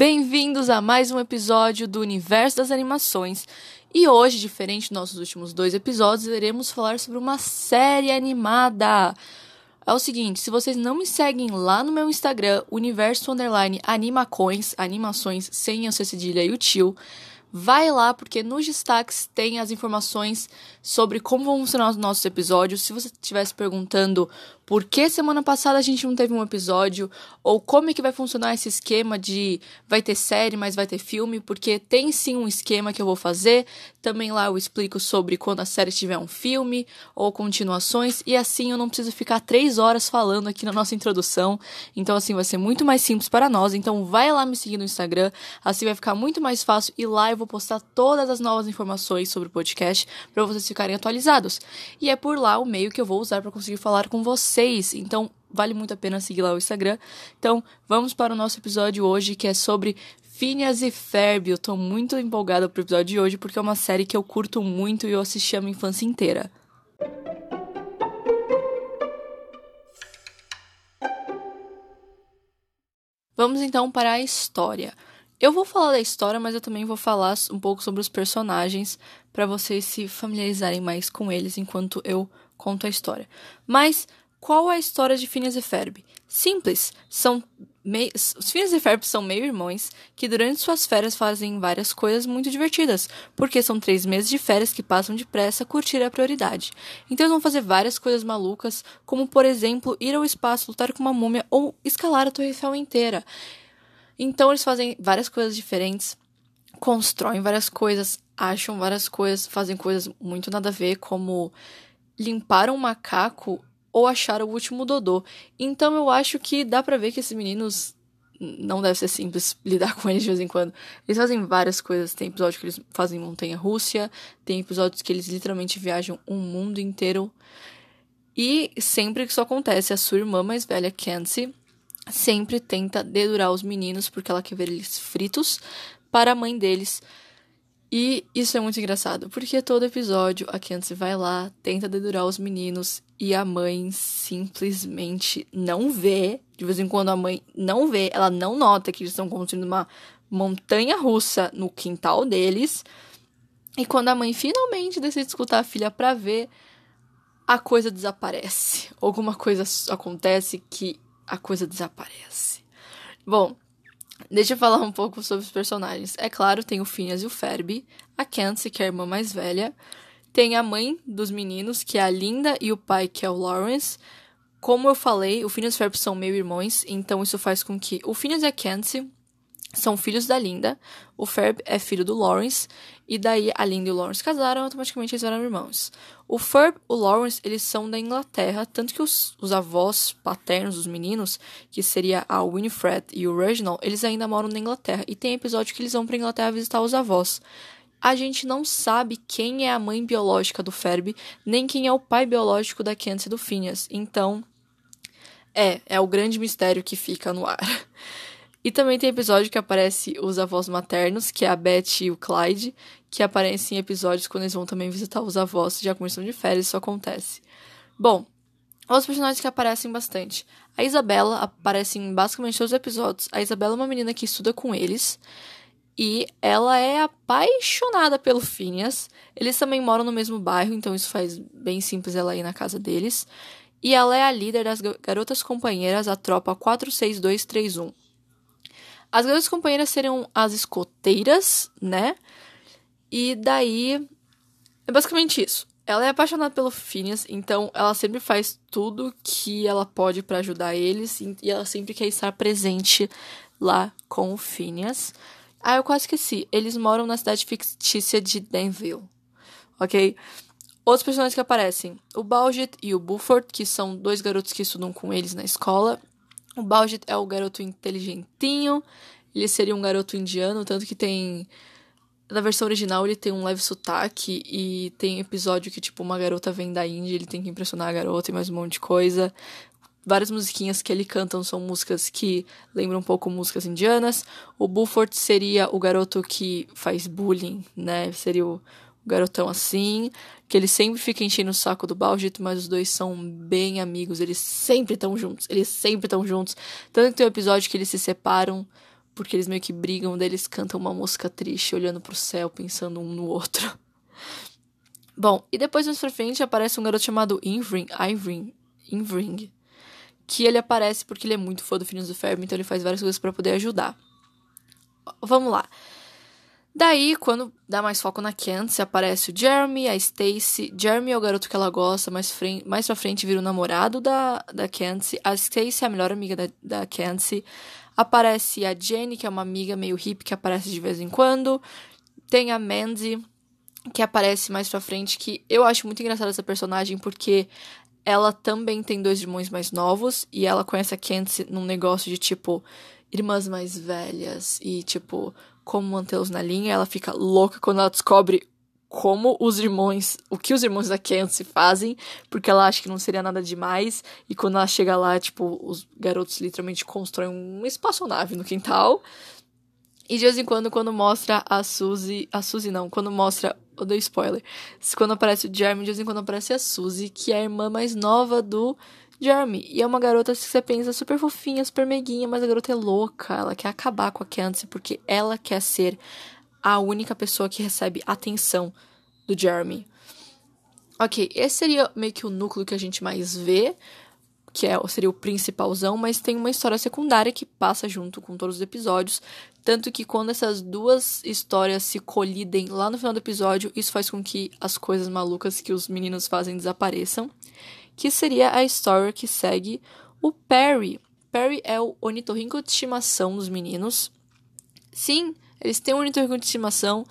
Bem-vindos a mais um episódio do Universo das Animações. E hoje, diferente dos nossos últimos dois episódios, iremos falar sobre uma série animada. É o seguinte, se vocês não me seguem lá no meu Instagram, Universo Underline Animacões, animações sem a cedilha e o tio, vai lá porque nos destaques tem as informações sobre como vão funcionar os nossos episódios. Se você estivesse perguntando por que semana passada a gente não teve um episódio, ou como é que vai funcionar esse esquema de vai ter série, mas vai ter filme, porque tem sim um esquema que eu vou fazer. Também lá eu explico sobre quando a série tiver um filme ou continuações, e assim eu não preciso ficar três horas falando aqui na nossa introdução. Então, assim, vai ser muito mais simples para nós. Então, vai lá me seguir no Instagram, assim vai ficar muito mais fácil, e lá eu vou postar todas as novas informações sobre o podcast para vocês ficarem atualizados. E é por lá o meio que eu vou usar para conseguir falar com vocês. Então, vale muito a pena seguir lá o Instagram. Então, vamos para o nosso episódio hoje, que é sobre Phineas e Ferb. Eu tô muito empolgada pro episódio de hoje, porque é uma série que eu curto muito e eu assisti a minha infância inteira. Vamos então para a história. Eu vou falar da história, mas eu também vou falar um pouco sobre os personagens para vocês se familiarizarem mais com eles enquanto eu conto a história. Mas qual é a história de Phineas e Ferb? Simples, são meio... os Phineas e Ferb são meio irmãos que durante suas férias fazem várias coisas muito divertidas, porque são três meses de férias que passam depressa, curtir é a prioridade. Então eles vão fazer várias coisas malucas, como por exemplo ir ao espaço, lutar com uma múmia ou escalar a Torre Eiffel inteira. Então eles fazem várias coisas diferentes, constroem várias coisas, acham várias coisas, fazem coisas muito nada a ver, como limpar um macaco ou achar o último Dodô. Então eu acho que dá pra ver que esses meninos não deve ser simples lidar com eles de vez em quando. Eles fazem várias coisas. Tem episódios que eles fazem montanha rússia, tem episódios que eles literalmente viajam um mundo inteiro. E sempre que isso acontece, a sua irmã mais velha, Kenzie, sempre tenta dedurar os meninos porque ela quer ver eles fritos para a mãe deles. E isso é muito engraçado, porque todo episódio a Kenzie vai lá, tenta dedurar os meninos e a mãe simplesmente não vê. De vez em quando a mãe não vê, ela não nota que eles estão construindo uma montanha russa no quintal deles. E quando a mãe finalmente decide escutar a filha para ver, a coisa desaparece. Alguma coisa acontece que a coisa desaparece. Bom, deixa eu falar um pouco sobre os personagens. É claro, tem o Phineas e o Ferb, a Kenzie, que é a irmã mais velha, tem a mãe dos meninos, que é a Linda, e o pai, que é o Lawrence. Como eu falei, o Phineas e o Ferb são meio irmãos, então isso faz com que o Phineas e a Kenzie são filhos da Linda, o Ferb é filho do Lawrence, e daí a Linda e o Lawrence casaram, automaticamente eles eram irmãos. O Ferb e o Lawrence, eles são da Inglaterra, tanto que os, os avós paternos dos meninos, que seria a Winifred e o Reginald, eles ainda moram na Inglaterra, e tem episódio que eles vão pra Inglaterra visitar os avós. A gente não sabe quem é a mãe biológica do Ferb, nem quem é o pai biológico da Kenzie e do Phineas, então... É, é o grande mistério que fica no ar. E também tem episódio que aparece os avós maternos, que é a Beth e o Clyde, que aparecem em episódios quando eles vão também visitar os avós, já começam de férias, isso acontece. Bom, outros personagens que aparecem bastante. A Isabela aparece em basicamente todos os episódios. A Isabela é uma menina que estuda com eles. E ela é apaixonada pelo Phineas. Eles também moram no mesmo bairro, então isso faz bem simples ela ir na casa deles. E ela é a líder das garotas companheiras, a tropa 46231. As grandes companheiras seriam as escoteiras, né? E daí. É basicamente isso. Ela é apaixonada pelo Phineas, então ela sempre faz tudo que ela pode para ajudar eles e ela sempre quer estar presente lá com o Phineas. Ah, eu quase esqueci. Eles moram na cidade fictícia de Danville, ok? Outros personagens que aparecem: o Baljet e o Buford, que são dois garotos que estudam com eles na escola. O Baljet é o garoto inteligentinho, ele seria um garoto indiano, tanto que tem. Na versão original ele tem um leve sotaque e tem episódio que, tipo, uma garota vem da Índia, ele tem que impressionar a garota e mais um monte de coisa. Várias musiquinhas que ele canta são músicas que lembram um pouco músicas indianas. O Buford seria o garoto que faz bullying, né? Seria o, garotão assim, que ele sempre fica enchendo o saco do Baljit, mas os dois são bem amigos, eles sempre estão juntos, eles sempre estão juntos. Tanto que tem um episódio que eles se separam porque eles meio que brigam, daí eles cantam uma música triste, olhando pro céu, pensando um no outro. Bom, e depois mais pra frente aparece um garoto chamado Ivring, Ivring, Ivring, que ele aparece porque ele é muito fã do Phineas do Ferb, então ele faz várias coisas para poder ajudar. Vamos lá. Daí, quando dá mais foco na Kenzie, aparece o Jeremy, a Stacy. Jeremy é o garoto que ela gosta, mais, frente, mais pra frente vira o namorado da, da Kenzie. A Stacy é a melhor amiga da, da Kenzie. Aparece a Jenny, que é uma amiga meio hippie que aparece de vez em quando. Tem a Mandy, que aparece mais pra frente, que eu acho muito engraçada essa personagem, porque ela também tem dois irmãos mais novos, e ela conhece a Kenzie num negócio de, tipo, irmãs mais velhas, e, tipo, como mantê-los na linha. Ela fica louca quando ela descobre como os irmãos, o que os irmãos da Kenzie fazem, porque ela acha que não seria nada demais. E quando ela chega lá, tipo, os garotos literalmente constroem uma espaçonave no quintal. E de vez em quando, quando mostra a Suzy. A Suzy não, quando mostra. Eu dei spoiler. Quando aparece o Jeremy, de vez em quando aparece a Suzy, que é a irmã mais nova do Jeremy. E é uma garota que você pensa super fofinha, super meiguinha, mas a garota é louca. Ela quer acabar com a Candice porque ela quer ser a única pessoa que recebe atenção do Jeremy. Ok, esse seria meio que o núcleo que a gente mais vê, que é, seria o principalzão, mas tem uma história secundária que passa junto com todos os episódios. Tanto que quando essas duas histórias se colidem lá no final do episódio, isso faz com que as coisas malucas que os meninos fazem desapareçam que seria a história que segue o Perry. Perry é o ornitorrinco de estimação dos meninos. Sim, eles têm um ornitorrinco de estimação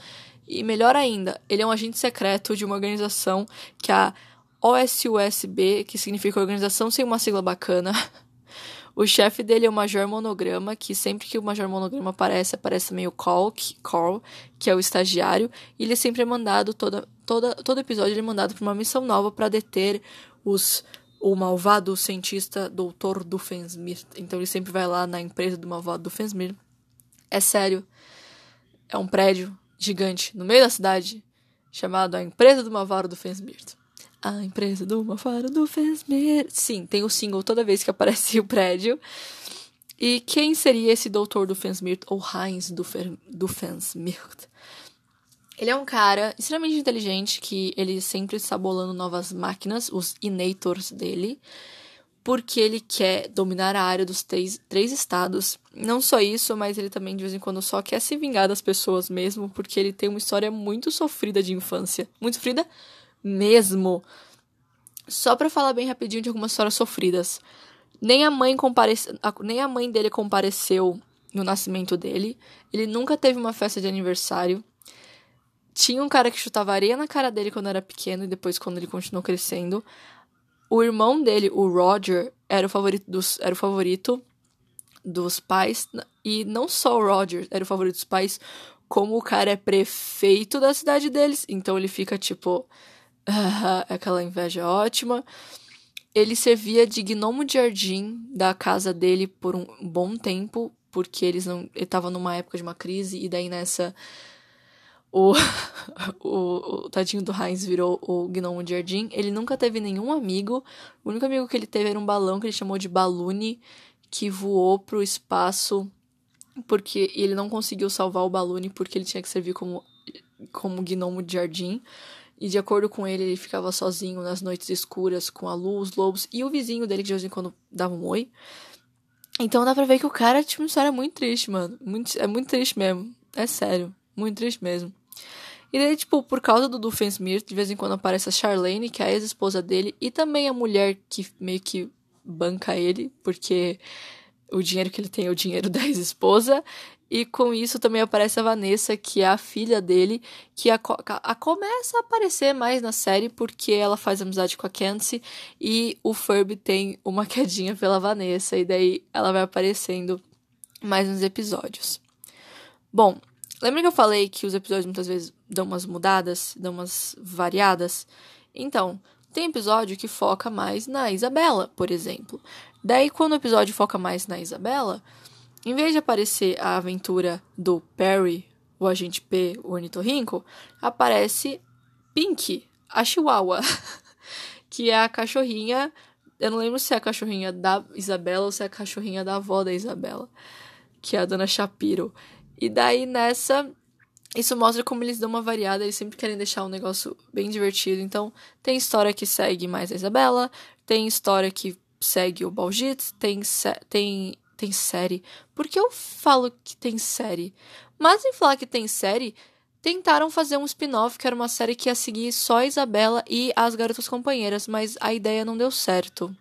e melhor ainda, ele é um agente secreto de uma organização que é a OSUSB, que significa Organização Sem Uma Sigla Bacana. O chefe dele é o Major Monograma, que sempre que o Major Monograma aparece, aparece meio Carl, Carl que é o estagiário, e ele sempre é mandado, toda, toda, todo episódio ele é mandado para uma missão nova para deter os o malvado cientista Dr. Doofenshmirtz. Então ele sempre vai lá na empresa do malvado Doofenshmirtz. É sério. É um prédio gigante no meio da cidade chamado a empresa do malvado Doofenshmirtz. A empresa do malvado Doofenshmirtz. Sim, tem o single toda vez que aparece o prédio. E quem seria esse Dr. Doofenshmirtz ou Heinz Doofenshmirtz? Ele é um cara extremamente inteligente que ele sempre está bolando novas máquinas, os Inators dele, porque ele quer dominar a área dos três, três estados. Não só isso, mas ele também de vez em quando só quer se vingar das pessoas mesmo, porque ele tem uma história muito sofrida de infância. Muito sofrida mesmo. Só para falar bem rapidinho de algumas histórias sofridas. Nem a mãe nem a mãe dele compareceu no nascimento dele. Ele nunca teve uma festa de aniversário. Tinha um cara que chutava areia na cara dele quando era pequeno e depois quando ele continuou crescendo. O irmão dele, o Roger, era o favorito dos, era o favorito dos pais. E não só o Roger era o favorito dos pais, como o cara é prefeito da cidade deles. Então ele fica tipo. Uh, aquela inveja ótima. Ele servia de gnomo de jardim da casa dele por um bom tempo, porque eles não. Ele tava numa época de uma crise, e daí nessa o, o, o, tadinho do Heinz virou o gnomo de jardim. Ele nunca teve nenhum amigo. O único amigo que ele teve era um balão que ele chamou de Balloon, que voou pro espaço porque ele não conseguiu salvar o Balloon porque ele tinha que servir como, como gnomo de jardim. E de acordo com ele, ele ficava sozinho nas noites escuras com a luz, lobos e o vizinho dele que de vez em quando dava um oi. Então dá pra ver que o cara tinha uma história muito triste, mano. Muito, é muito triste mesmo. É sério. Muito triste mesmo. E daí, tipo, por causa do Doofenshmirtz, de vez em quando aparece a Charlene, que é a ex-esposa dele, e também a mulher que meio que banca ele, porque o dinheiro que ele tem é o dinheiro da ex-esposa. E com isso também aparece a Vanessa, que é a filha dele, que a, a, começa a aparecer mais na série porque ela faz amizade com a Kenzie e o Furby tem uma quedinha pela Vanessa, e daí ela vai aparecendo mais nos episódios. Bom, Lembra que eu falei que os episódios muitas vezes dão umas mudadas, dão umas variadas? Então, tem episódio que foca mais na Isabela, por exemplo. Daí, quando o episódio foca mais na Isabela, em vez de aparecer a aventura do Perry, o agente P, o ornitorrinco, aparece Pink, a Chihuahua, que é a cachorrinha. Eu não lembro se é a cachorrinha da Isabela ou se é a cachorrinha da avó da Isabela. que é a Dona Shapiro. E daí nessa isso mostra como eles dão uma variada, eles sempre querem deixar um negócio bem divertido. Então, tem história que segue mais a Isabela, tem história que segue o Balgit, tem, tem, tem série. Por que eu falo que tem série? Mas em falar que tem série, tentaram fazer um spin-off que era uma série que ia seguir só a Isabela e as garotas companheiras, mas a ideia não deu certo.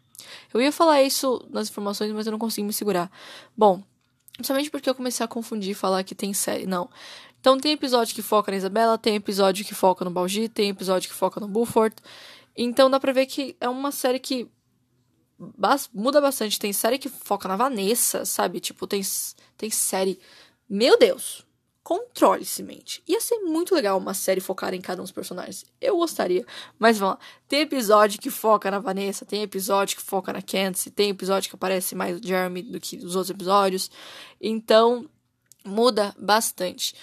Eu ia falar isso nas informações, mas eu não consigo me segurar. Bom, principalmente porque eu comecei a confundir e falar que tem série. Não. Então tem episódio que foca na Isabela, tem episódio que foca no Balgi, tem episódio que foca no Buford. Então dá pra ver que é uma série que muda bastante. Tem série que foca na Vanessa, sabe? Tipo, tem, tem série. Meu Deus! Controle-se, mente. Ia ser muito legal uma série focada em cada um dos personagens. Eu gostaria. Mas vamos lá. Tem episódio que foca na Vanessa, tem episódio que foca na Candice, tem episódio que aparece mais o Jeremy do que os outros episódios. Então, muda bastante.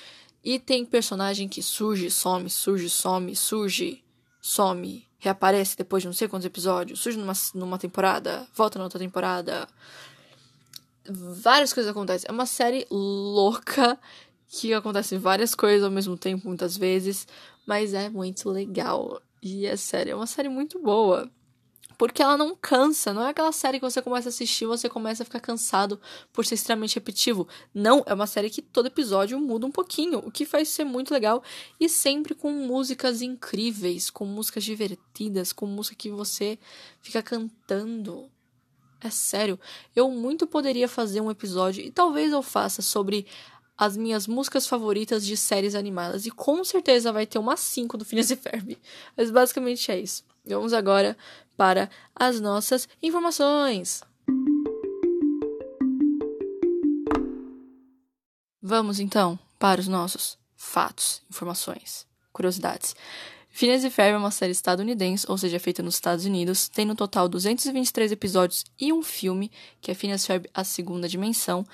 E tem personagem que surge, some, surge, some, surge, some, reaparece depois de não sei quantos episódios, surge numa, numa temporada, volta na outra temporada. Várias coisas acontecem. É uma série louca que acontecem várias coisas ao mesmo tempo, muitas vezes, mas é muito legal. E é sério, é uma série muito boa. Porque ela não cansa, não é aquela série que você começa a assistir e você começa a ficar cansado por ser extremamente repetitivo. Não, é uma série que todo episódio muda um pouquinho, o que faz ser muito legal e sempre com músicas incríveis, com músicas divertidas, com música que você fica cantando. É sério, eu muito poderia fazer um episódio e talvez eu faça sobre as minhas músicas favoritas de séries animadas e com certeza vai ter umas 5 do Phineas e Ferb. Mas basicamente é isso. Vamos agora para as nossas informações. Vamos então para os nossos fatos, informações, curiosidades. Phineas e Ferb é uma série estadunidense, ou seja, feita nos Estados Unidos, tem no total 223 episódios e um filme, que é Phineas e Ferb A Segunda Dimensão.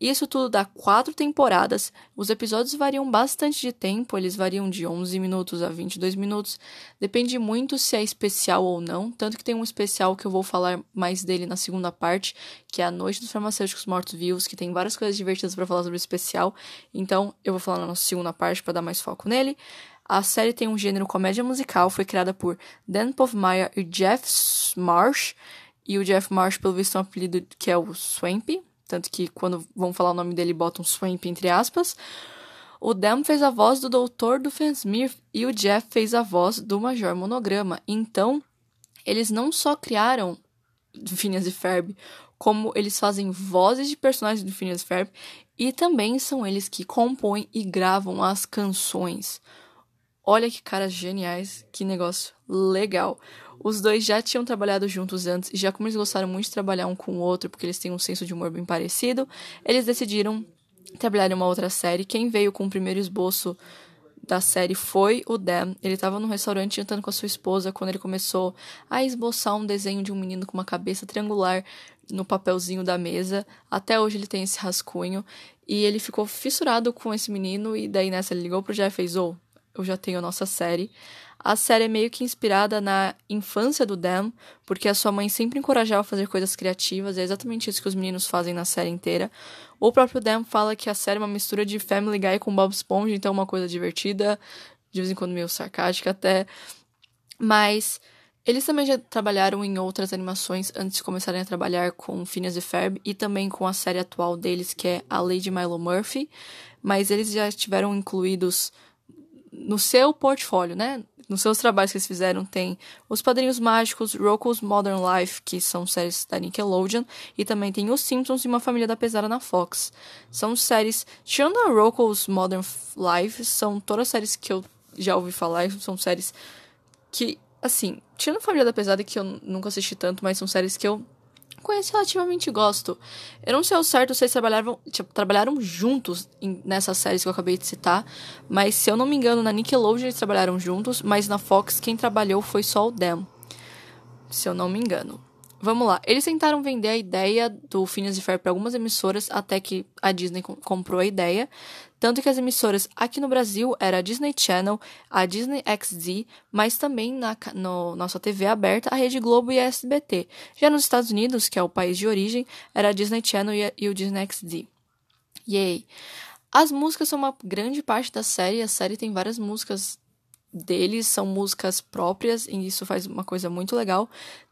Isso tudo dá quatro temporadas. Os episódios variam bastante de tempo, eles variam de 11 minutos a 22 minutos. Depende muito se é especial ou não. Tanto que tem um especial que eu vou falar mais dele na segunda parte, que é A Noite dos Farmacêuticos Mortos-Vivos, que tem várias coisas divertidas para falar sobre o especial. Então eu vou falar na segunda parte para dar mais foco nele. A série tem um gênero comédia musical, foi criada por Dan Povmeyer e Jeff Marsh. E o Jeff Marsh, pelo visto, é um apelido que é o Swampy, tanto que quando vão falar o nome dele botam Swamp entre aspas. O Dan fez a voz do Doutor do Fansmith e o Jeff fez a voz do Major Monograma. Então, eles não só criaram Phineas e Ferb, como eles fazem vozes de personagens do Phineas e Ferb e também são eles que compõem e gravam as canções. Olha que caras geniais, que negócio legal. Os dois já tinham trabalhado juntos antes e já como eles gostaram muito de trabalhar um com o outro, porque eles têm um senso de humor bem parecido, eles decidiram trabalhar em uma outra série. Quem veio com o primeiro esboço da série foi o Dan. Ele estava num restaurante jantando com a sua esposa quando ele começou a esboçar um desenho de um menino com uma cabeça triangular no papelzinho da mesa. Até hoje ele tem esse rascunho. E ele ficou fissurado com esse menino. E daí nessa ele ligou pro Jeff e fez: oh, eu já tenho a nossa série. A série é meio que inspirada na infância do Dan, porque a sua mãe sempre encorajava a fazer coisas criativas, é exatamente isso que os meninos fazem na série inteira. O próprio Dan fala que a série é uma mistura de Family Guy com Bob Esponja, então é uma coisa divertida, de vez em quando meio sarcástica até. Mas eles também já trabalharam em outras animações antes de começarem a trabalhar com Phineas e Ferb e também com a série atual deles, que é a Lady Milo Murphy, mas eles já estiveram incluídos no seu portfólio, né? Nos seus trabalhos que eles fizeram tem Os Padrinhos Mágicos, Rocko's Modern Life, que são séries da Nickelodeon, e também tem Os Simpsons e Uma Família da Pesada na Fox. São séries, tirando a Rocko's Modern Life, são todas séries que eu já ouvi falar, são séries que, assim, tirando a Família da Pesada, que eu nunca assisti tanto, mas são séries que eu conheço relativamente gosto. Eu não sei ao certo se eles trabalharam, tipo, trabalharam juntos em, nessas séries que eu acabei de citar, mas se eu não me engano, na Nickelodeon eles trabalharam juntos, mas na Fox quem trabalhou foi só o Dan. Se eu não me engano. Vamos lá. Eles tentaram vender a ideia do Phineas e Ferb para algumas emissoras até que a Disney comprou a ideia. Tanto que as emissoras aqui no Brasil era a Disney Channel, a Disney XD, mas também na no, nossa TV aberta a Rede Globo e a SBT. Já nos Estados Unidos, que é o país de origem, era a Disney Channel e, a, e o Disney XD. Yay! As músicas são uma grande parte da série. A série tem várias músicas deles, são músicas próprias, e isso faz uma coisa muito legal.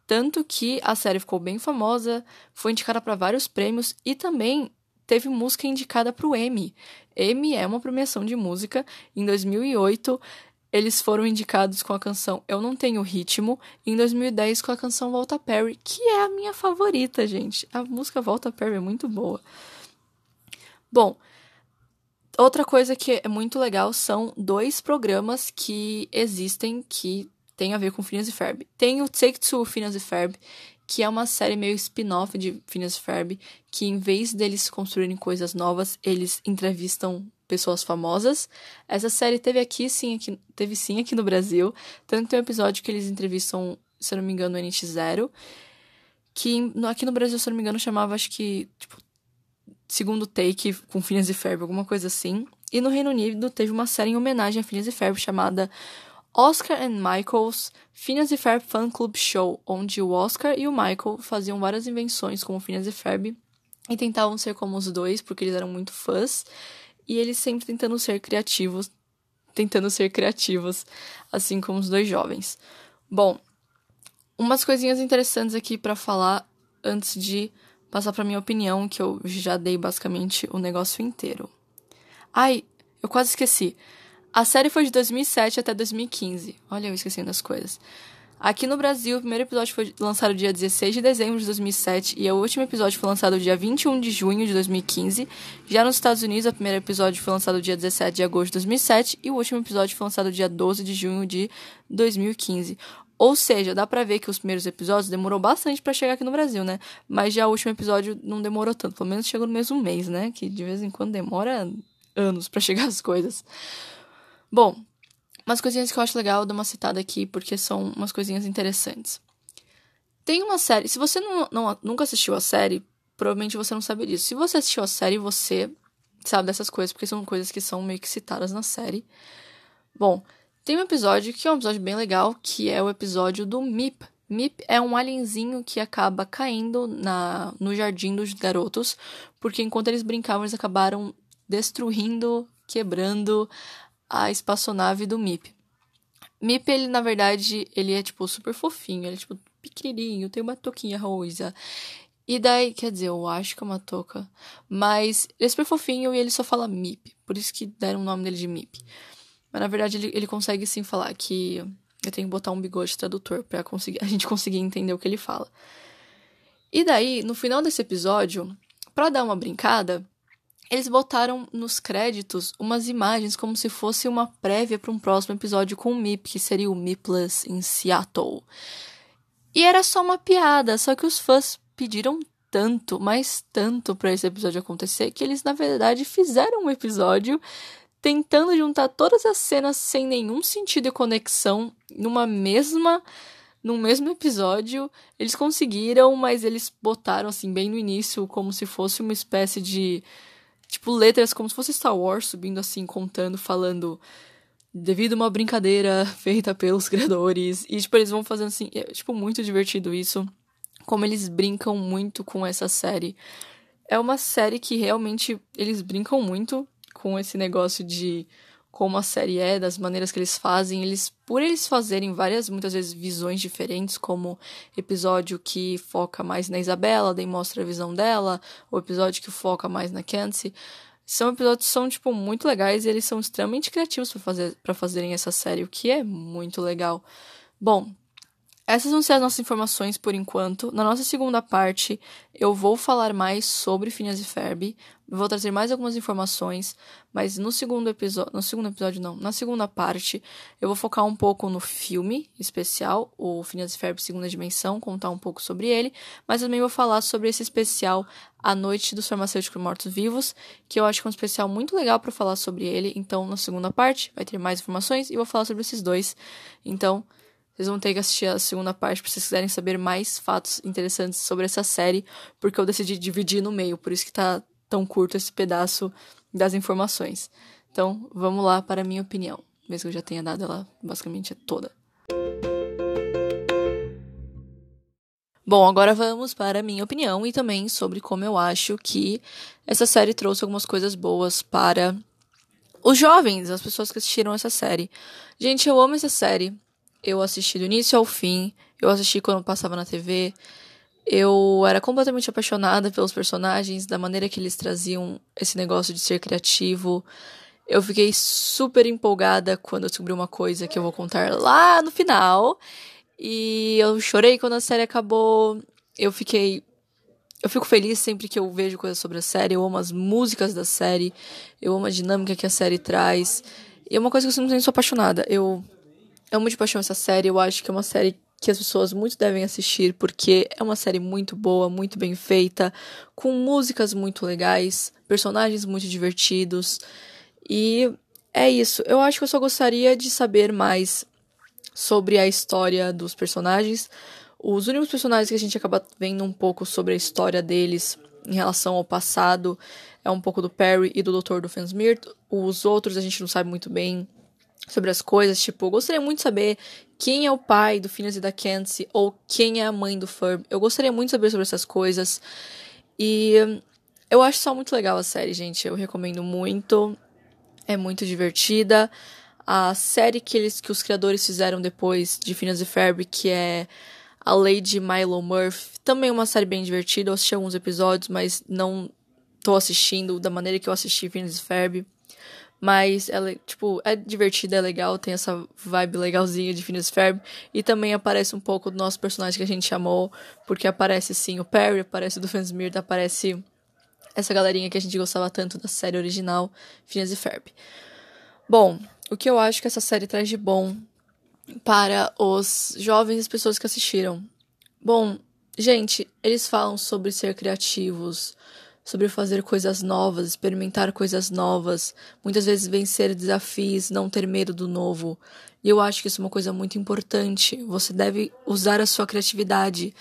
Tanto que a série ficou bem famosa, foi indicada para vários prêmios e também teve música indicada para o Emmy. Emmy é uma premiação de música. Em 2008, eles foram indicados com a canção Eu Não Tenho Ritmo, e em 2010 com a canção Volta Perry, que é a minha favorita, gente. A música Volta Perry é muito boa. Bom, outra coisa que é muito legal são dois programas que existem que tem a ver com Phineas e Ferb. Tem o Take Two Phineas e Ferb, que é uma série meio spin-off de Phineas e Ferb, que em vez deles construírem coisas novas, eles entrevistam pessoas famosas. Essa série teve aqui sim, aqui, teve sim aqui no Brasil, tanto tem um episódio que eles entrevistam, se eu não me engano, o NX0, que aqui no Brasil, se eu não me engano, chamava acho que tipo segundo take com Phineas e Ferb, alguma coisa assim. E no Reino Unido teve uma série em homenagem a Phineas e Ferb chamada Oscar and Michael's Phineas e Ferb Fan Club Show, onde o Oscar e o Michael faziam várias invenções como Phineas e Ferb e tentavam ser como os dois, porque eles eram muito fãs, e eles sempre tentando ser criativos, tentando ser criativos, assim como os dois jovens. Bom, umas coisinhas interessantes aqui para falar antes de passar para minha opinião, que eu já dei basicamente o negócio inteiro. Ai, eu quase esqueci. A série foi de 2007 até 2015. Olha, eu esquecendo das coisas. Aqui no Brasil, o primeiro episódio foi lançado dia 16 de dezembro de 2007 e o último episódio foi lançado dia 21 de junho de 2015. Já nos Estados Unidos, o primeiro episódio foi lançado dia 17 de agosto de 2007 e o último episódio foi lançado dia 12 de junho de 2015. Ou seja, dá pra ver que os primeiros episódios demorou bastante para chegar aqui no Brasil, né? Mas já o último episódio não demorou tanto, pelo menos chegou no mesmo mês, né? Que de vez em quando demora anos para chegar as coisas. Bom, umas coisinhas que eu acho legal, eu dou uma citada aqui, porque são umas coisinhas interessantes. Tem uma série, se você não, não, nunca assistiu a série, provavelmente você não sabe disso. Se você assistiu a série, você sabe dessas coisas, porque são coisas que são meio que citadas na série. Bom, tem um episódio que é um episódio bem legal, que é o episódio do Mip. Mip é um alienzinho que acaba caindo na, no jardim dos garotos, porque enquanto eles brincavam, eles acabaram destruindo, quebrando a espaçonave do Mip. Mip, ele, na verdade, ele é, tipo, super fofinho. Ele é, tipo, pequenininho, tem uma toquinha rosa. E daí, quer dizer, eu acho que é uma touca. Mas ele é super fofinho e ele só fala Mip. Por isso que deram o nome dele de Mip. Mas, na verdade, ele, ele consegue, sim, falar que... Eu tenho que botar um bigode tradutor pra conseguir, a gente conseguir entender o que ele fala. E daí, no final desse episódio, para dar uma brincada, eles botaram nos créditos umas imagens como se fosse uma prévia para um próximo episódio com o Mip, que seria o Mipless em Seattle. E era só uma piada, só que os fãs pediram tanto, mas tanto para esse episódio acontecer que eles na verdade fizeram um episódio tentando juntar todas as cenas sem nenhum sentido e conexão numa mesma num mesmo episódio. Eles conseguiram, mas eles botaram assim bem no início como se fosse uma espécie de tipo, letras como se fosse Star Wars subindo assim, contando, falando devido a uma brincadeira feita pelos criadores. E, tipo, eles vão fazendo assim, é, tipo, muito divertido isso. Como eles brincam muito com essa série. É uma série que realmente eles brincam muito com esse negócio de como a série é, das maneiras que eles fazem, eles por eles fazerem várias muitas vezes visões diferentes, como episódio que foca mais na Isabela, daí mostra a visão dela, o episódio que foca mais na Kenzie, são episódios que são tipo muito legais e eles são extremamente criativos para fazer para fazerem essa série, o que é muito legal. Bom, essas vão ser as nossas informações por enquanto. Na nossa segunda parte, eu vou falar mais sobre Phineas e Ferb, vou trazer mais algumas informações, mas no segundo episódio, no segundo episódio não, na segunda parte, eu vou focar um pouco no filme especial, o Phineas e Ferb Segunda Dimensão, contar um pouco sobre ele, mas também vou falar sobre esse especial A Noite dos Farmacêuticos Mortos-Vivos, que eu acho que é um especial muito legal para falar sobre ele. Então, na segunda parte, vai ter mais informações e vou falar sobre esses dois. Então, vocês vão ter que assistir a segunda parte se vocês quiserem saber mais fatos interessantes sobre essa série, porque eu decidi dividir no meio, por isso que tá tão curto esse pedaço das informações. Então, vamos lá para a minha opinião, mesmo que eu já tenha dado ela basicamente toda. Bom, agora vamos para a minha opinião e também sobre como eu acho que essa série trouxe algumas coisas boas para os jovens, as pessoas que assistiram essa série. Gente, eu amo essa série. Eu assisti do início ao fim. Eu assisti quando passava na TV. Eu era completamente apaixonada pelos personagens, da maneira que eles traziam esse negócio de ser criativo. Eu fiquei super empolgada quando eu descobri uma coisa que eu vou contar lá no final. E eu chorei quando a série acabou. Eu fiquei. Eu fico feliz sempre que eu vejo coisas sobre a série. Eu amo as músicas da série. Eu amo a dinâmica que a série traz. E é uma coisa que eu simplesmente sou apaixonada. Eu amo de paixão essa série. Eu acho que é uma série que as pessoas muito devem assistir, porque é uma série muito boa, muito bem feita, com músicas muito legais, personagens muito divertidos. E é isso. Eu acho que eu só gostaria de saber mais sobre a história dos personagens. Os únicos personagens que a gente acaba vendo um pouco sobre a história deles em relação ao passado é um pouco do Perry e do Dr. Doofenshmirtz. Os outros a gente não sabe muito bem sobre as coisas. Tipo, eu gostaria muito de saber quem é o pai do Phineas e da Kenzie ou quem é a mãe do Ferb. Eu gostaria muito de saber sobre essas coisas. E eu acho só muito legal a série, gente. Eu recomendo muito. É muito divertida. A série que eles que os criadores fizeram depois de Phineas e Ferb, que é a Lady Milo Murphy, também é uma série bem divertida. Eu assisti alguns episódios, mas não tô assistindo da maneira que eu assisti Phineas e Ferb. Mas ela, tipo, é divertida, é legal, tem essa vibe legalzinha de Phineas Ferb. E também aparece um pouco do nosso personagem que a gente chamou, porque aparece sim o Perry, aparece do Fansmir, aparece essa galerinha que a gente gostava tanto da série original, Phineas e Ferb. Bom, o que eu acho que essa série traz de bom para os jovens e as pessoas que assistiram? Bom, gente, eles falam sobre ser criativos, sobre fazer coisas novas, experimentar coisas novas, muitas vezes vencer desafios, não ter medo do novo. E eu acho que isso é uma coisa muito importante. Você deve usar a sua criatividade.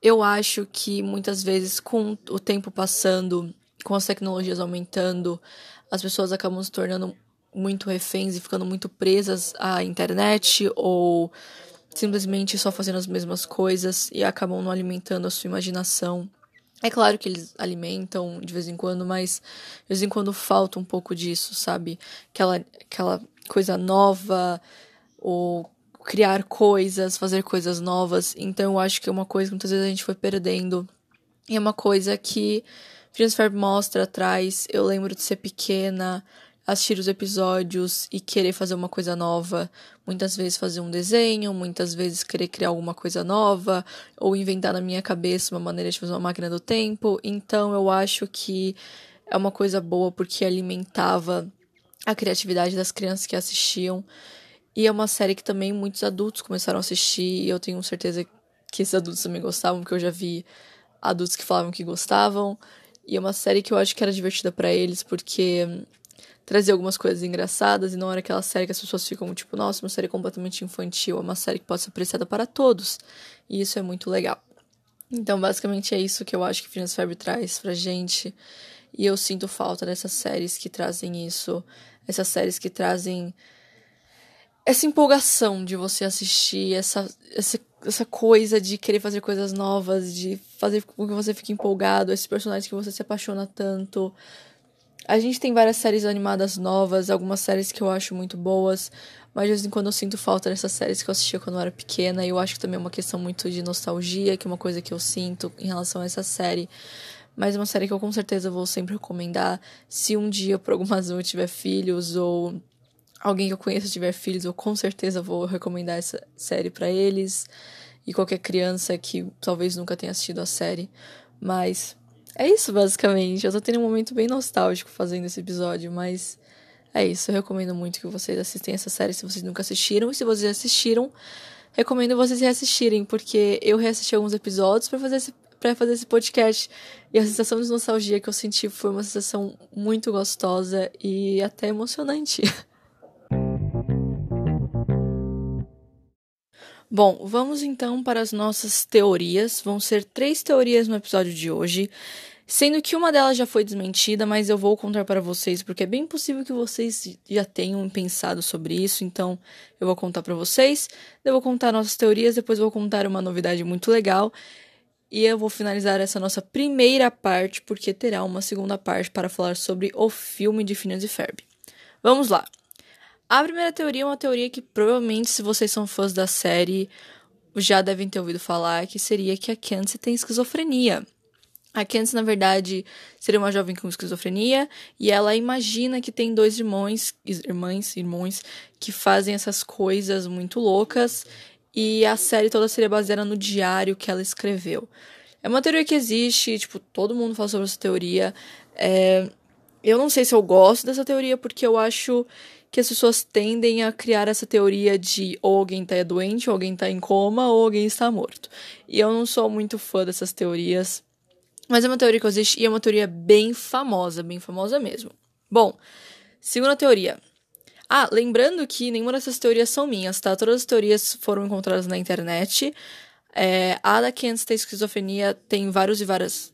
Eu acho que muitas vezes, com o tempo passando, com as tecnologias aumentando, as pessoas acabam se tornando muito reféns e ficando muito presas à internet ou simplesmente só fazendo as mesmas coisas e acabam não alimentando a sua imaginação. É claro que eles alimentam de vez em quando, mas de vez em quando falta um pouco disso, sabe? Aquela, aquela coisa nova, ou criar coisas, fazer coisas novas. Então eu acho que é uma coisa que muitas vezes a gente foi perdendo. E é uma coisa que Ferb mostra atrás. Eu lembro de ser pequena, assistir os episódios e querer fazer uma coisa nova. Muitas vezes fazer um desenho, muitas vezes querer criar alguma coisa nova, ou inventar na minha cabeça uma maneira de fazer uma máquina do tempo. Então eu acho que é uma coisa boa porque alimentava a criatividade das crianças que assistiam. E é uma série que também muitos adultos começaram a assistir, e eu tenho certeza que esses adultos também gostavam, porque eu já vi adultos que falavam que gostavam. E é uma série que eu acho que era divertida para eles, porque trazer algumas coisas engraçadas e não era aquela série que as pessoas ficam tipo, nossa, uma série completamente infantil, é uma série que pode ser apreciada para todos. E isso é muito legal. Então, basicamente é isso que eu acho que Phineas Ferb traz pra gente. E eu sinto falta dessas séries que trazem isso, essas séries que trazem essa empolgação de você assistir, essa, essa, essa coisa de querer fazer coisas novas, de fazer com que você fique empolgado, esses personagens que você se apaixona tanto, a gente tem várias séries animadas novas, algumas séries que eu acho muito boas, mas de vez em quando eu sinto falta dessas séries que eu assistia quando eu era pequena, e eu acho que também é uma questão muito de nostalgia, que é uma coisa que eu sinto em relação a essa série. Mas é uma série que eu com certeza vou sempre recomendar. Se um dia, por alguma razão, eu tiver filhos, ou alguém que eu conheça tiver filhos, eu com certeza vou recomendar essa série para eles. E qualquer criança que talvez nunca tenha assistido a série. Mas é isso, basicamente. Eu tô tendo um momento bem nostálgico fazendo esse episódio, mas é isso. Eu recomendo muito que vocês assistam essa série se vocês nunca assistiram. E se vocês assistiram, recomendo vocês reassistirem, porque eu reassisti alguns episódios para fazer esse para fazer esse podcast e a sensação de nostalgia que eu senti foi uma sensação muito gostosa e até emocionante. Bom, vamos então para as nossas teorias. Vão ser três teorias no episódio de hoje, sendo que uma delas já foi desmentida, mas eu vou contar para vocês porque é bem possível que vocês já tenham pensado sobre isso, então eu vou contar para vocês. Eu vou contar nossas teorias, depois vou contar uma novidade muito legal. E eu vou finalizar essa nossa primeira parte, porque terá uma segunda parte para falar sobre o filme de Phineas e Ferb. Vamos lá. A primeira teoria é uma teoria que provavelmente, se vocês são fãs da série, já devem ter ouvido falar, que seria que a Candice tem esquizofrenia. A Candice, na verdade, seria uma jovem com esquizofrenia e ela imagina que tem dois irmãos, irmãs, irmãos que fazem essas coisas muito loucas e a série toda seria baseada no diário que ela escreveu. É uma teoria que existe, tipo, todo mundo fala sobre essa teoria. É... Eu não sei se eu gosto dessa teoria porque eu acho que as pessoas tendem a criar essa teoria de ou alguém tá doente, ou alguém tá em coma, ou alguém está morto. E eu não sou muito fã dessas teorias. Mas é uma teoria que existe e é uma teoria bem famosa, bem famosa mesmo. Bom, segunda teoria. Ah, lembrando que nenhuma dessas teorias são minhas, tá? Todas as teorias foram encontradas na internet. É, a da Kansas tem esquizofrenia tem vários e várias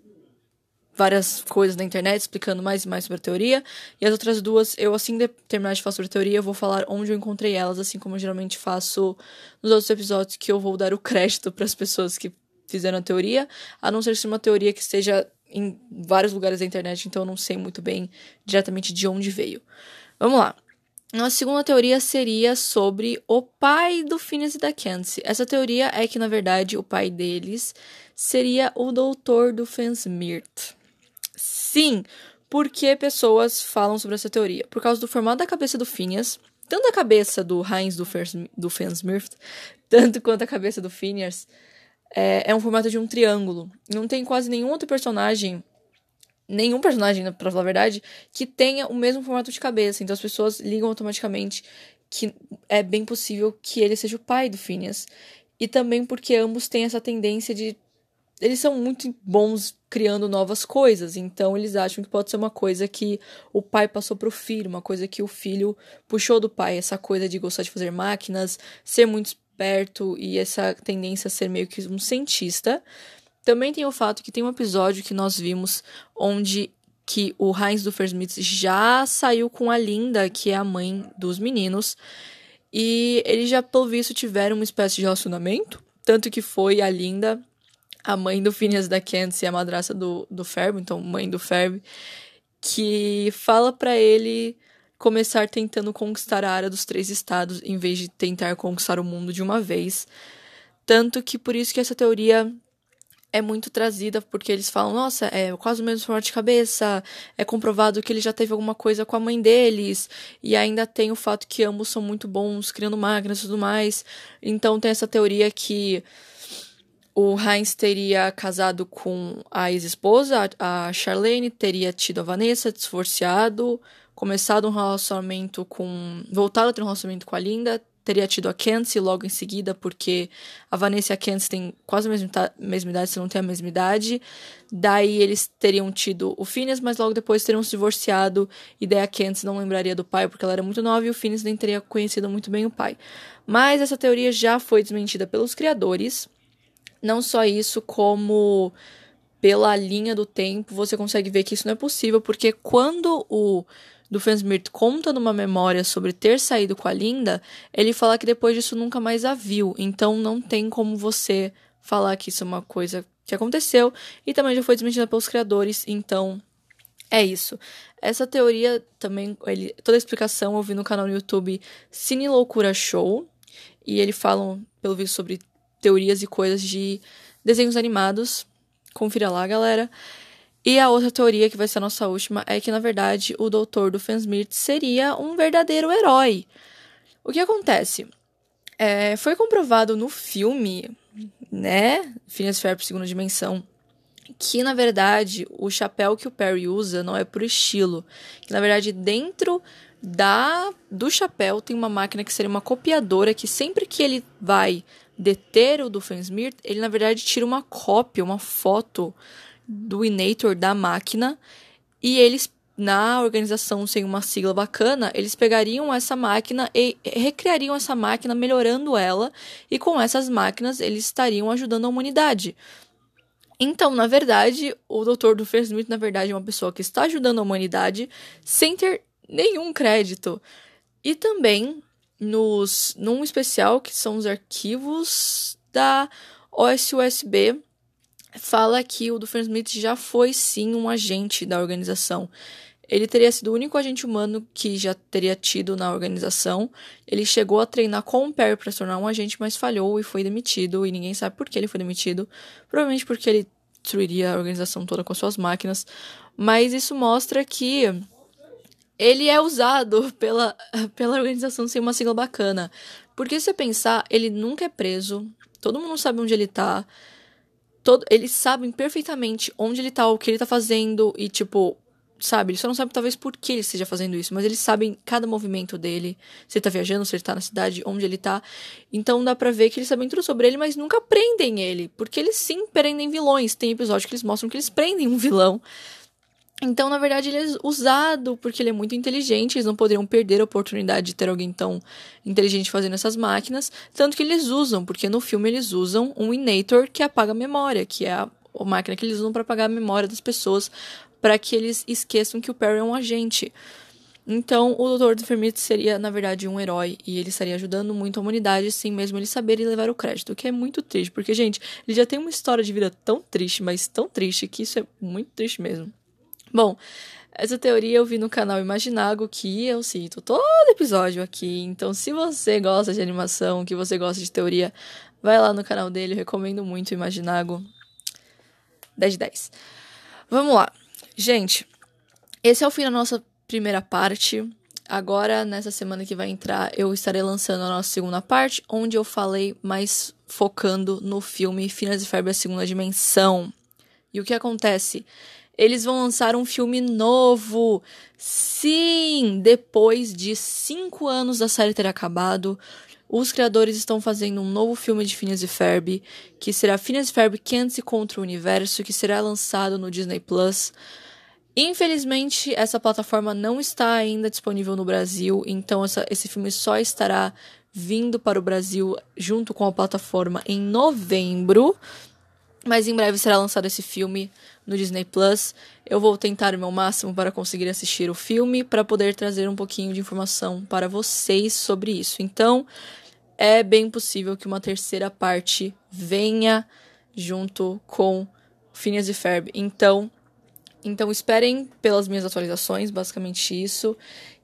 várias coisas na internet explicando mais e mais sobre a teoria. E as outras duas, eu assim de terminar de falar sobre a teoria, eu vou falar onde eu encontrei elas, assim como eu geralmente faço nos outros episódios, que eu vou dar o crédito para as pessoas que fizeram a teoria, a não ser se uma teoria que esteja em vários lugares da internet, então eu não sei muito bem diretamente de onde veio. Vamos lá. A segunda teoria seria sobre o pai do Phineas e da Candice. Essa teoria é que, na verdade, o pai deles seria o doutor do Fansmirt. Sim, porque pessoas falam sobre essa teoria? Por causa do formato da cabeça do Phineas, tanto a cabeça do Heinz do, do Fansmirt, tanto quanto a cabeça do Phineas, é, é um formato de um triângulo. Não tem quase nenhum outro personagem nenhum personagem, pra falar a verdade, que tenha o mesmo formato de cabeça. Então as pessoas ligam automaticamente que é bem possível que ele seja o pai do Phineas. E também porque ambos têm essa tendência de. Eles são muito bons criando novas coisas, então eles acham que pode ser uma coisa que o pai passou pro filho, uma coisa que o filho puxou do pai, essa coisa de gostar de fazer máquinas, ser muito esperto e essa tendência a ser meio que um cientista. Também tem o fato que tem um episódio que nós vimos onde que o Heinz do Smith já saiu com a Linda, que é a mãe dos meninos, e eles já, pelo visto, tiveram uma espécie de relacionamento, tanto que foi a Linda, a mãe do Phineas da Candice e a madraça do, do Ferb, então mãe do Ferb, que fala para ele começar tentando conquistar a área dos três estados em vez de tentar conquistar o mundo de uma vez. Tanto que por isso que essa teoria é muito trazida porque eles falam, nossa, é quase o mesmo formato de cabeça, é comprovado que ele já teve alguma coisa com a mãe deles, e ainda tem o fato que ambos são muito bons criando máquinas e tudo mais. Então tem essa teoria que o Heinz teria casado com a ex-esposa, a Charlene, teria tido a Vanessa, divorciado, começado um relacionamento com. voltado a ter um relacionamento com a Linda, teria tido a Kenzie logo em seguida, porque a Vanessa e a Kenzie têm quase a mesma, mesma idade, se não tem a mesma idade. Daí eles teriam tido o Phineas, mas logo depois teriam se divorciado, e daí a Kenzie não lembraria do pai porque ela era muito nova e o Phineas nem teria conhecido muito bem o pai. Mas essa teoria já foi desmentida pelos criadores. Não só isso, como pela linha do tempo, você consegue ver que isso não é possível, porque quando o do Fansmirt conta numa memória sobre ter saído com a Linda, ele fala que depois disso nunca mais a viu. Então não tem como você falar que isso é uma coisa que aconteceu e também já foi desmentida pelos criadores, então é isso. Essa teoria também, ele, toda a explicação eu vi no canal no YouTube Cine Loucura Show e eles falam, pelo visto, sobre teorias e coisas de desenhos animados. Confira lá, galera. E a outra teoria, que vai ser a nossa última, é que, na verdade, o doutor do Fansmith seria um verdadeiro herói. O que acontece? É, foi comprovado no filme, né? Phineas Ferb Segunda Dimensão, que, na verdade, o chapéu que o Perry usa não é por estilo. Que, na verdade, dentro da do chapéu tem uma máquina que seria uma copiadora que sempre que ele vai deter o do Fansmith, ele, na verdade, tira uma cópia, uma foto do Inator da máquina e eles na organização sem uma sigla bacana, eles pegariam essa máquina e recriariam essa máquina, melhorando ela, e com essas máquinas eles estariam ajudando a humanidade. Então, na verdade, o Dr. do Smith, na verdade, é uma pessoa que está ajudando a humanidade sem ter nenhum crédito. E também nos num especial que são os arquivos da OSUSB fala que o Smith já foi sim um agente da organização. Ele teria sido o único agente humano que já teria tido na organização. Ele chegou a treinar com o Perry para se tornar um agente, mas falhou e foi demitido. E ninguém sabe por que ele foi demitido. Provavelmente porque ele destruiria a organização toda com suas máquinas. Mas isso mostra que ele é usado pela, pela organização sem uma sigla bacana. Porque se você pensar, ele nunca é preso. Todo mundo sabe onde ele tá. Todo, eles sabem perfeitamente onde ele tá, o que ele tá fazendo. E, tipo, sabe? Ele só não sabe talvez por que ele esteja fazendo isso, mas eles sabem cada movimento dele, se ele tá viajando, se ele tá na cidade, onde ele tá. Então dá pra ver que eles sabem tudo sobre ele, mas nunca prendem ele, porque eles sim prendem vilões. Tem episódio que eles mostram que eles prendem um vilão. Então, na verdade, ele é usado porque ele é muito inteligente, eles não poderiam perder a oportunidade de ter alguém tão inteligente fazendo essas máquinas, tanto que eles usam, porque no filme eles usam um Inator que apaga a memória, que é a, máquina que eles usam para apagar a memória das pessoas para que eles esqueçam que o Perry é um agente. Então, o Dr. Doofenshmirtz seria, na verdade, um herói e ele estaria ajudando muito a humanidade sem mesmo ele saber e levar o crédito, o que é muito triste, porque, gente, ele já tem uma história de vida tão triste, mas tão triste, que isso é muito triste mesmo. Bom, essa teoria eu vi no canal Imaginago, que eu cito todo episódio aqui. Então, se você gosta de animação, que você gosta de teoria, vai lá no canal dele, eu recomendo muito Imaginago. 10 de 10. Vamos lá. Gente, esse é o fim da nossa primeira parte. Agora, nessa semana que vai entrar, eu estarei lançando a nossa segunda parte, onde eu falei mais focando no filme Finas e Ferb a Segunda Dimensão. E o que acontece? Eles vão lançar um filme novo. Sim! Depois de cinco anos da série ter acabado, os criadores estão fazendo um novo filme de Phineas e Ferb, que será Phineas e Ferb Quente contra o Universo, que será lançado no Disney Plus. Infelizmente, essa plataforma não está ainda disponível no Brasil, então essa, esse filme só estará vindo para o Brasil junto com a plataforma em novembro. Mas em breve será lançado esse filme no Disney Plus. Eu vou tentar o meu máximo para conseguir assistir o filme, para poder trazer um pouquinho de informação para vocês sobre isso. Então, é bem possível que uma terceira parte venha junto com Phineas e Ferb. Então, então esperem pelas minhas atualizações, basicamente isso,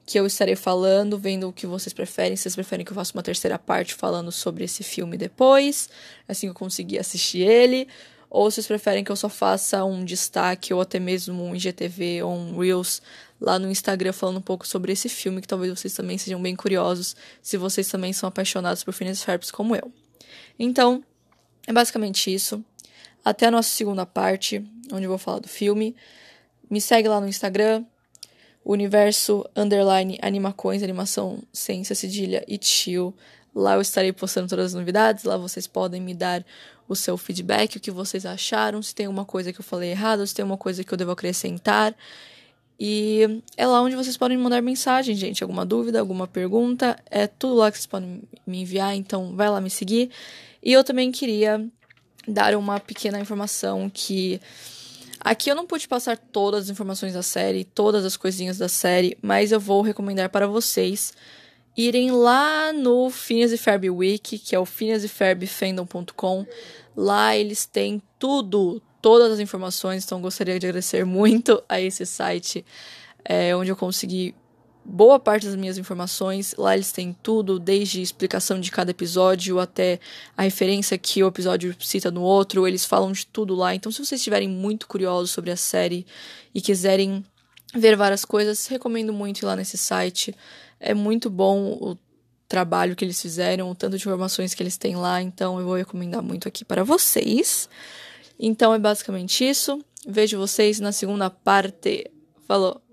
que eu estarei falando, vendo o que vocês preferem. Se vocês preferem que eu faça uma terceira parte falando sobre esse filme depois, assim que eu conseguir assistir ele, ou se vocês preferem que eu só faça um destaque ou até mesmo um IGTV ou um Reels lá no Instagram falando um pouco sobre esse filme, que talvez vocês também sejam bem curiosos, se vocês também são apaixonados por Phineas Ferb como eu. Então, é basicamente isso. Até a nossa segunda parte, onde eu vou falar do filme. Me segue lá no Instagram, universo underline animacões, animação ciência cedilha e tio. Lá eu estarei postando todas as novidades, lá vocês podem me dar o seu feedback, o que vocês acharam, se tem alguma coisa que eu falei errado, se tem alguma coisa que eu devo acrescentar. E é lá onde vocês podem mandar mensagem, gente. Alguma dúvida, alguma pergunta, é tudo lá que vocês podem me enviar, então vai lá me seguir. E eu também queria dar uma pequena informação que Aqui eu não pude passar todas as informações da série, todas as coisinhas da série, mas eu vou recomendar para vocês irem lá no Phineas e Ferb Wiki, que é o phineasandferbfandom.com. Lá eles têm tudo, todas as informações, então gostaria de agradecer muito a esse site, é, onde eu consegui boa parte das minhas informações. Lá eles têm tudo, desde explicação de cada episódio até a referência que o episódio cita no outro. Eles falam de tudo lá. Então, se vocês estiverem muito curiosos sobre a série e quiserem ver várias coisas, recomendo muito ir lá nesse site. É muito bom o trabalho que eles fizeram, o tanto de informações que eles têm lá. Então, eu vou recomendar muito aqui para vocês. Então, é basicamente isso. Vejo vocês na segunda parte. Falou!